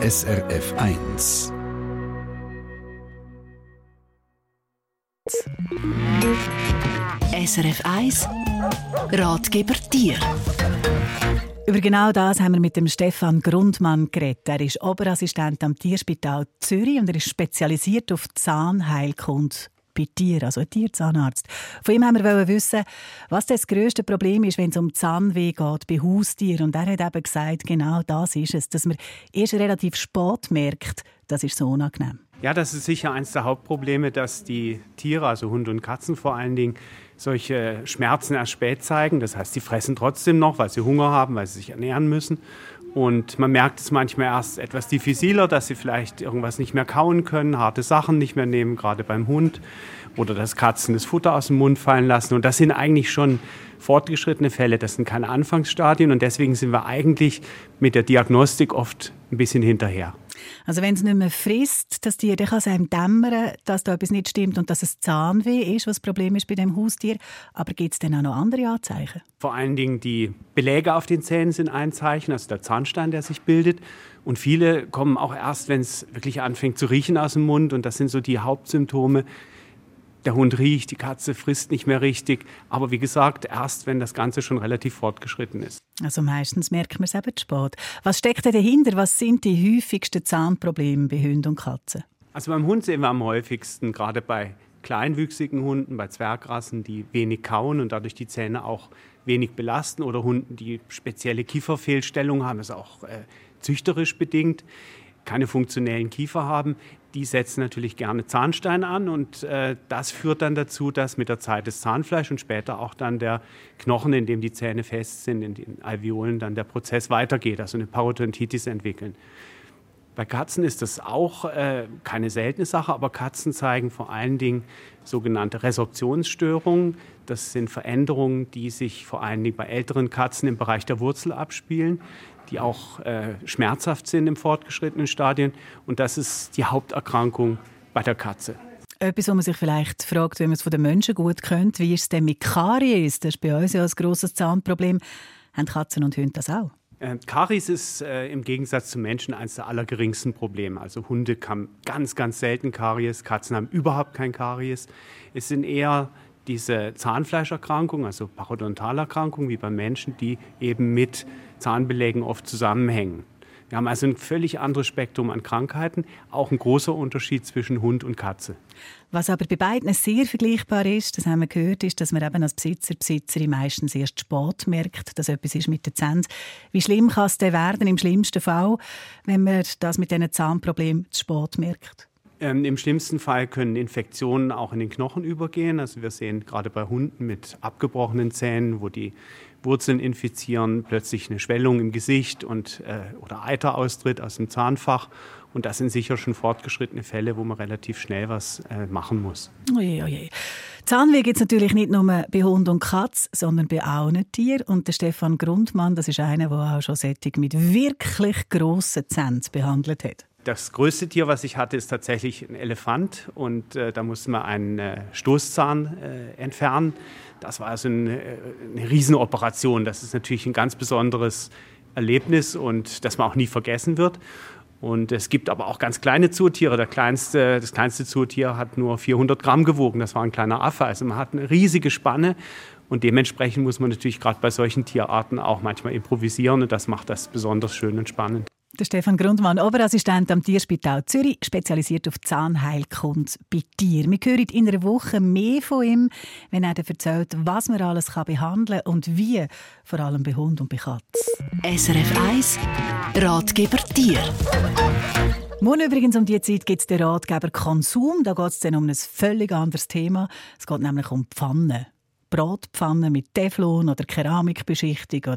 SRF 1. SRF 1 Ratgeber Tier. Über genau das haben wir mit dem Stefan Grundmann geredet. Er ist Oberassistent am Tierspital Zürich und er ist spezialisiert auf Zahnheilkunde bei Tieren, also ein Tierzahnarzt. Von ihm haben wir wissen, was das grösste Problem ist, wenn es um Zahnweh geht bei Haustieren. Und er hat eben gesagt, genau das ist es, dass man erst relativ spät merkt, das ist so unangenehm. Ja, das ist sicher eines der Hauptprobleme, dass die Tiere, also Hunde und Katzen vor allen Dingen, solche Schmerzen erst spät zeigen. Das heißt, sie fressen trotzdem noch, weil sie Hunger haben, weil sie sich ernähren müssen. Und man merkt es manchmal erst etwas diffiziler, dass sie vielleicht irgendwas nicht mehr kauen können, harte Sachen nicht mehr nehmen, gerade beim Hund. Oder dass Katzen das Futter aus dem Mund fallen lassen. Und das sind eigentlich schon fortgeschrittene Fälle. Das sind keine Anfangsstadien. Und deswegen sind wir eigentlich mit der Diagnostik oft ein bisschen hinterher. Also wenn es nicht mehr frisst, das Tier, dann kann es einem dämmern, dass da etwas nicht stimmt und dass es Zahnweh ist, was das Problem ist bei dem Haustier. Aber gibt es denn auch noch andere Anzeichen? Vor allen Dingen die Beläge auf den Zähnen sind ein Zeichen, also der Zahnstein, der sich bildet. Und viele kommen auch erst, wenn es wirklich anfängt zu riechen aus dem Mund. Und das sind so die Hauptsymptome der Hund riecht, die Katze frisst nicht mehr richtig. Aber wie gesagt, erst wenn das Ganze schon relativ fortgeschritten ist. Also meistens merkt man es eben spät. Was steckt dahinter? Was sind die häufigsten Zahnprobleme bei Hunden und Katzen? Also beim Hund sehen wir am häufigsten, gerade bei kleinwüchsigen Hunden, bei Zwergrassen, die wenig kauen und dadurch die Zähne auch wenig belasten oder Hunden, die spezielle Kieferfehlstellungen haben, ist auch äh, züchterisch bedingt, keine funktionellen Kiefer haben, die setzen natürlich gerne Zahnstein an und äh, das führt dann dazu, dass mit der Zeit das Zahnfleisch und später auch dann der Knochen, in dem die Zähne fest sind, in den Alveolen, dann der Prozess weitergeht, also eine Parodontitis entwickeln. Bei Katzen ist das auch äh, keine seltene Sache, aber Katzen zeigen vor allen Dingen sogenannte Resorptionsstörungen. Das sind Veränderungen, die sich vor allen Dingen bei älteren Katzen im Bereich der Wurzel abspielen die auch äh, schmerzhaft sind im fortgeschrittenen Stadien. Und das ist die Haupterkrankung bei der Katze. Etwas, wo man sich vielleicht fragt, wenn man es von den Menschen gut kennt, wie ist es denn mit Karies? Das ist bei uns ja ein grosses Zahnproblem. Haben Katzen und Hunde das auch? Äh, Karies ist äh, im Gegensatz zu Menschen eines der allergeringsten Probleme. Also Hunde haben ganz, ganz selten Karies, Katzen haben überhaupt kein Karies. Es sind eher diese Zahnfleischerkrankungen, also Parodontalerkrankungen wie bei Menschen, die eben mit Zahnbelägen oft zusammenhängen. Wir haben also ein völlig anderes Spektrum an Krankheiten, auch ein großer Unterschied zwischen Hund und Katze. Was aber bei beiden sehr vergleichbar ist, das haben wir gehört, ist, dass man eben als Besitzer, Besitzerin meistens erst spät merkt, dass etwas ist mit den Zähnen. Wie schlimm kann es denn werden im schlimmsten Fall, wenn man das mit diesen Zahnproblemen zu spät merkt? Ähm, Im schlimmsten Fall können Infektionen auch in den Knochen übergehen. Also wir sehen gerade bei Hunden mit abgebrochenen Zähnen, wo die Wurzeln infizieren, plötzlich eine Schwellung im Gesicht und, äh, oder Eiter austritt aus dem Zahnfach. Und das sind sicher schon fortgeschrittene Fälle, wo man relativ schnell was äh, machen muss. Oje, oje. Zahnweh gibt es natürlich nicht nur bei Hund und Katz, sondern bei allen Tieren. Und der Stefan Grundmann, das ist einer, der auch schon Sättig mit wirklich grossen Zähnen behandelt hat. Das größte Tier, was ich hatte, ist tatsächlich ein Elefant. Und äh, da musste man einen äh, Stoßzahn äh, entfernen. Das war also eine, eine Riesenoperation. Das ist natürlich ein ganz besonderes Erlebnis und das man auch nie vergessen wird. Und es gibt aber auch ganz kleine Zootiere. Der kleinste, das kleinste Zootier hat nur 400 Gramm gewogen. Das war ein kleiner Affe. Also man hat eine riesige Spanne. Und dementsprechend muss man natürlich gerade bei solchen Tierarten auch manchmal improvisieren. Und das macht das besonders schön und spannend. Der Stefan Grundmann, Oberassistent am Tierspital Zürich, spezialisiert auf Zahnheilkunde bei Tieren. Wir hören in einer Woche mehr von ihm, wenn er erzählt, was man alles behandeln kann und wie, vor allem bei Hund und bei Katz. SRF 1 Ratgeber Tier. Morgen übrigens um diese Zeit gibt es den Ratgeber Konsum. Da geht es dann um ein völlig anderes Thema. Es geht nämlich um Pfannen. Bratpfannen mit Teflon oder Keramikbeschichtung.